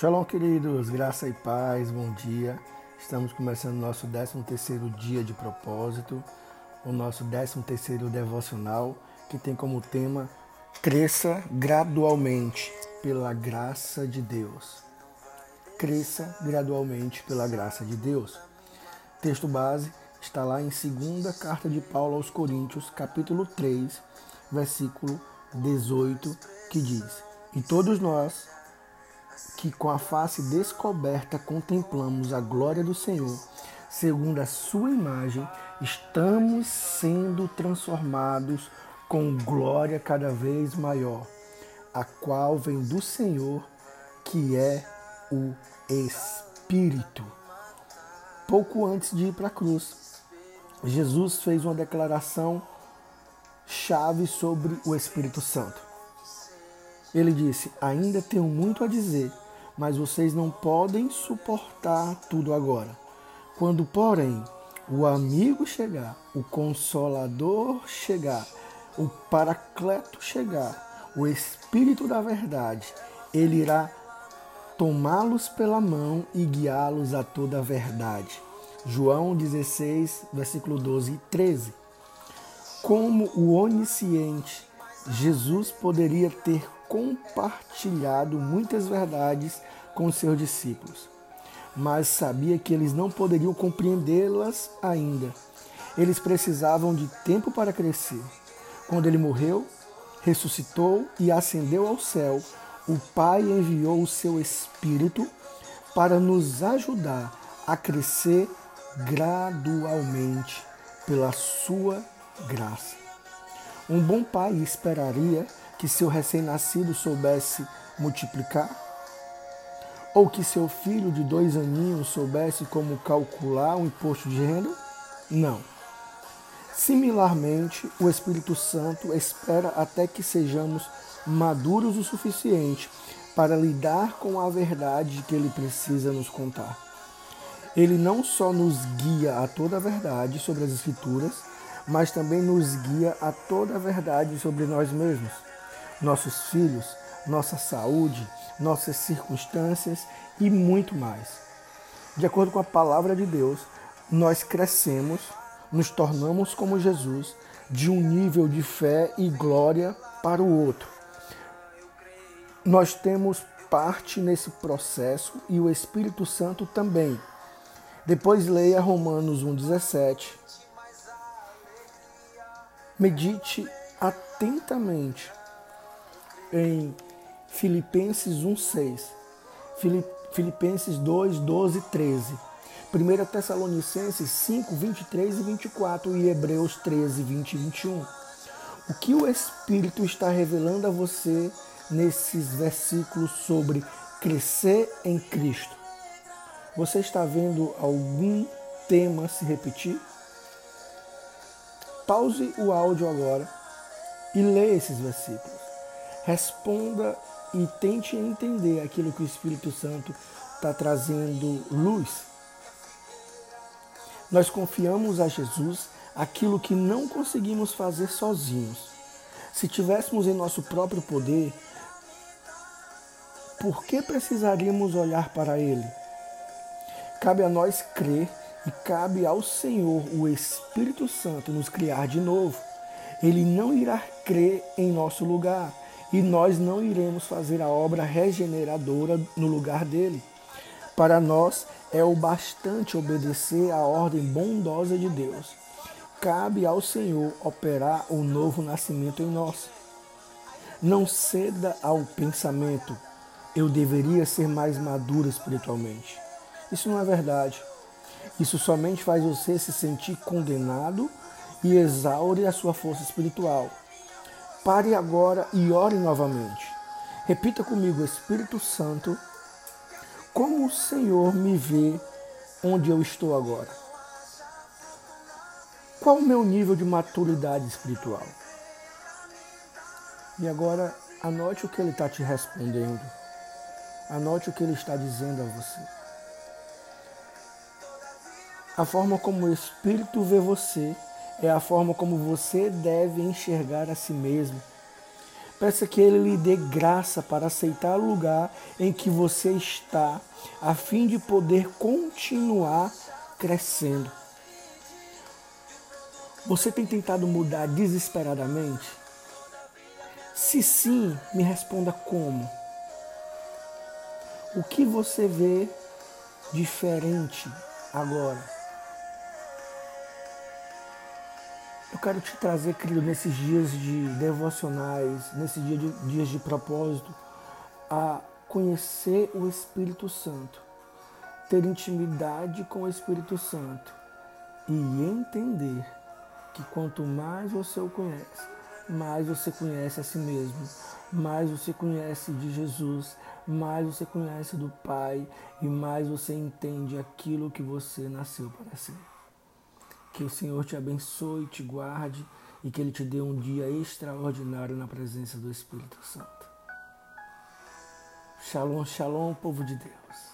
Shalom, queridos, graça e paz, bom dia. Estamos começando nosso 13 terceiro dia de propósito, o nosso 13 terceiro devocional, que tem como tema Cresça gradualmente pela graça de Deus. Cresça gradualmente pela graça de Deus. Texto base está lá em 2 carta de Paulo aos Coríntios, capítulo 3, versículo 18, que diz: E todos nós que com a face descoberta contemplamos a glória do Senhor, segundo a sua imagem, estamos sendo transformados com glória cada vez maior, a qual vem do Senhor, que é o Espírito. Pouco antes de ir para a cruz, Jesus fez uma declaração chave sobre o Espírito Santo. Ele disse: Ainda tenho muito a dizer, mas vocês não podem suportar tudo agora. Quando, porém, o amigo chegar, o consolador chegar, o paracleto chegar, o Espírito da Verdade, ele irá tomá-los pela mão e guiá-los a toda a verdade. João 16, versículo 12 e 13. Como o onisciente, Jesus poderia ter compartilhado muitas verdades com seus discípulos, mas sabia que eles não poderiam compreendê-las ainda. Eles precisavam de tempo para crescer. Quando ele morreu, ressuscitou e ascendeu ao céu, o Pai enviou o seu Espírito para nos ajudar a crescer gradualmente pela sua graça. Um bom pai esperaria que seu recém-nascido soubesse multiplicar? Ou que seu filho de dois aninhos soubesse como calcular o imposto de renda? Não. Similarmente, o Espírito Santo espera até que sejamos maduros o suficiente para lidar com a verdade que ele precisa nos contar. Ele não só nos guia a toda a verdade sobre as Escrituras, mas também nos guia a toda a verdade sobre nós mesmos nossos filhos, nossa saúde, nossas circunstâncias e muito mais. De acordo com a palavra de Deus, nós crescemos, nos tornamos como Jesus, de um nível de fé e glória para o outro. Nós temos parte nesse processo e o Espírito Santo também. Depois leia Romanos 1,17. Medite atentamente em Filipenses 1,6, Filipenses 2, 12 13, 1 Tessalonicenses 5, 23 e 24 e Hebreus 13, 20 e 21. O que o Espírito está revelando a você nesses versículos sobre crescer em Cristo? Você está vendo algum tema se repetir? Pause o áudio agora e leia esses versículos. Responda e tente entender aquilo que o Espírito Santo está trazendo luz. Nós confiamos a Jesus aquilo que não conseguimos fazer sozinhos. Se tivéssemos em nosso próprio poder, por que precisaríamos olhar para Ele? Cabe a nós crer e cabe ao Senhor, o Espírito Santo, nos criar de novo. Ele não irá crer em nosso lugar e nós não iremos fazer a obra regeneradora no lugar dele. Para nós é o bastante obedecer à ordem bondosa de Deus. Cabe ao Senhor operar o novo nascimento em nós. Não ceda ao pensamento, eu deveria ser mais maduro espiritualmente. Isso não é verdade. Isso somente faz você se sentir condenado e exaure a sua força espiritual. Pare agora e ore novamente. Repita comigo, Espírito Santo, como o Senhor me vê onde eu estou agora? Qual o meu nível de maturidade espiritual? E agora, anote o que ele está te respondendo. Anote o que ele está dizendo a você. A forma como o Espírito vê você é a forma como você deve enxergar a si mesmo. Peça que Ele lhe dê graça para aceitar o lugar em que você está, a fim de poder continuar crescendo. Você tem tentado mudar desesperadamente? Se sim, me responda como. O que você vê diferente agora? Eu quero te trazer, querido, nesses dias de devocionais, nesses dias de, dias de propósito, a conhecer o Espírito Santo, ter intimidade com o Espírito Santo e entender que quanto mais você o conhece, mais você conhece a si mesmo, mais você conhece de Jesus, mais você conhece do Pai e mais você entende aquilo que você nasceu para ser. Que o Senhor te abençoe, te guarde e que Ele te dê um dia extraordinário na presença do Espírito Santo. Shalom, shalom, povo de Deus.